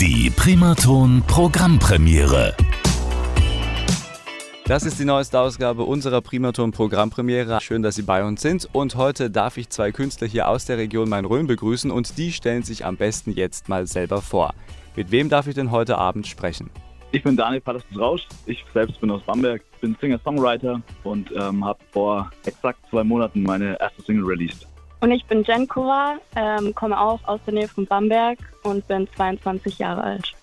Die Primaton Programmpremiere. Das ist die neueste Ausgabe unserer Primaton Programmpremiere. Schön, dass Sie bei uns sind. Und heute darf ich zwei Künstler hier aus der Region Main-Rhön begrüßen und die stellen sich am besten jetzt mal selber vor. Mit wem darf ich denn heute Abend sprechen? Ich bin Daniel Palastus Rausch. Ich selbst bin aus Bamberg, bin Singer-Songwriter und ähm, habe vor exakt zwei Monaten meine erste Single released. Und ich bin Jen Kova, ähm, komme auch aus der Nähe von Bamberg und bin 22 Jahre alt.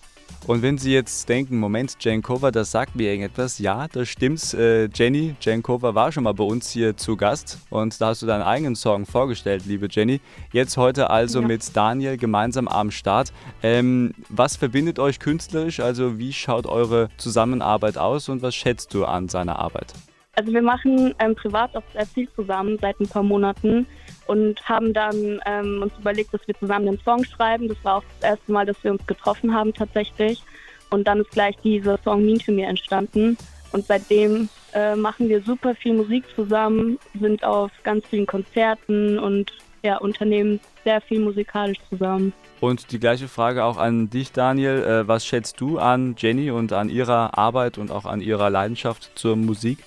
Und wenn Sie jetzt denken, Moment, Jen Kova, das sagt mir irgendetwas. Ja, das stimmt. Äh, Jenny, Jen Kova war schon mal bei uns hier zu Gast und da hast du deinen eigenen Song vorgestellt, liebe Jenny. Jetzt heute also ja. mit Daniel gemeinsam am Start. Ähm, was verbindet euch künstlerisch? Also wie schaut eure Zusammenarbeit aus und was schätzt du an seiner Arbeit? Also wir machen ähm, privat auch sehr viel zusammen seit ein paar Monaten und haben dann ähm, uns überlegt, dass wir zusammen den Song schreiben. Das war auch das erste Mal, dass wir uns getroffen haben tatsächlich. Und dann ist gleich dieser Song Mean to Me entstanden. Und seitdem äh, machen wir super viel Musik zusammen, sind auf ganz vielen Konzerten und ja, unternehmen sehr viel musikalisch zusammen. Und die gleiche Frage auch an dich, Daniel. Äh, was schätzt du an Jenny und an ihrer Arbeit und auch an ihrer Leidenschaft zur Musik?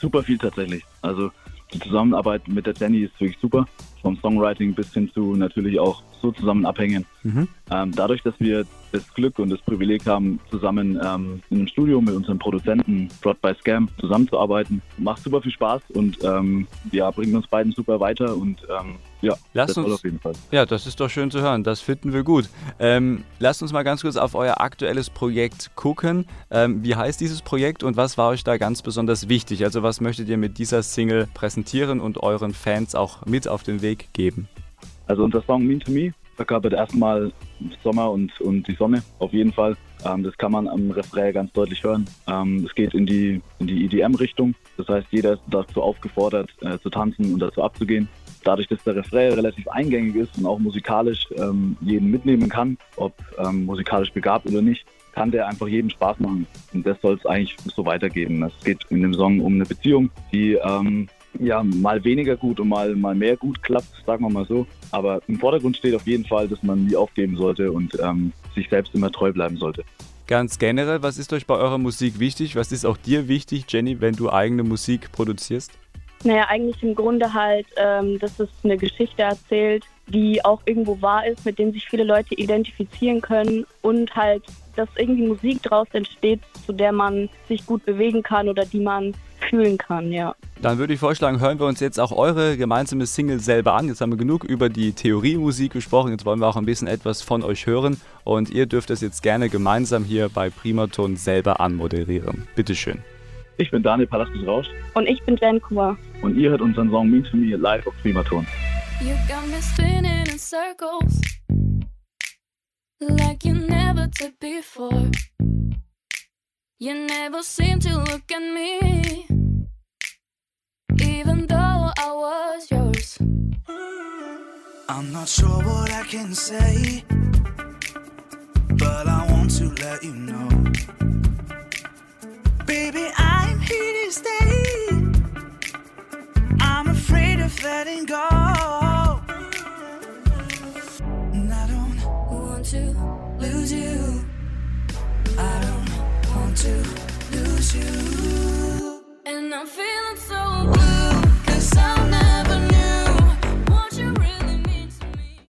Super viel tatsächlich. Also die Zusammenarbeit mit der Jenny ist wirklich super. Vom Songwriting bis hin zu natürlich auch so zusammen abhängen. Mhm. Ähm, dadurch, dass wir das Glück und das Privileg haben, zusammen ähm, in einem Studio mit unserem Produzenten Broad by Scam zusammenzuarbeiten, macht super viel Spaß und ähm, ja, bringt uns beiden super weiter und ähm, ja, Lass das uns, auf jeden Fall. Ja, das ist doch schön zu hören. Das finden wir gut. Ähm, lasst uns mal ganz kurz auf euer aktuelles Projekt gucken. Ähm, wie heißt dieses Projekt und was war euch da ganz besonders wichtig? Also was möchtet ihr mit dieser Single präsentieren und euren Fans auch mit auf den Weg geben? Also unser Song Mean to Me verkörpert erstmal Sommer und, und die Sonne auf jeden Fall. Ähm, das kann man am Refrain ganz deutlich hören. Ähm, es geht in die, in die EDM-Richtung. Das heißt, jeder ist dazu aufgefordert, äh, zu tanzen und dazu abzugehen. Dadurch, dass der Refrain relativ eingängig ist und auch musikalisch ähm, jeden mitnehmen kann, ob ähm, musikalisch begabt oder nicht, kann der einfach jedem Spaß machen. Und das soll es eigentlich so weitergeben. Es geht in dem Song um eine Beziehung, die ähm, ja, mal weniger gut und mal, mal mehr gut klappt, sagen wir mal so. Aber im Vordergrund steht auf jeden Fall, dass man nie aufgeben sollte und ähm, sich selbst immer treu bleiben sollte. Ganz generell, was ist euch bei eurer Musik wichtig? Was ist auch dir wichtig, Jenny, wenn du eigene Musik produzierst? Naja, eigentlich im Grunde halt, ähm, dass es eine Geschichte erzählt, die auch irgendwo wahr ist, mit dem sich viele Leute identifizieren können und halt, dass irgendwie Musik draus entsteht, zu der man sich gut bewegen kann oder die man fühlen kann, ja. Dann würde ich vorschlagen, hören wir uns jetzt auch eure gemeinsame Single selber an. Jetzt haben wir genug über die Theoriemusik gesprochen, jetzt wollen wir auch ein bisschen etwas von euch hören und ihr dürft es jetzt gerne gemeinsam hier bei Primaton selber anmoderieren. Bitteschön. Ich bin Daniel Palastus Rausch. Und ich bin Jen Kumar. Und ihr hört unseren Song Mean to Me live auf Primaton. You got me spinning in circles Like you never did before You never seem to look at me Even though I was yours. I'm not sure what I can say But I want to let you know. Baby, I'm here to stay. I'm afraid of letting go. And I don't want to lose you. I don't want to lose you. And I feel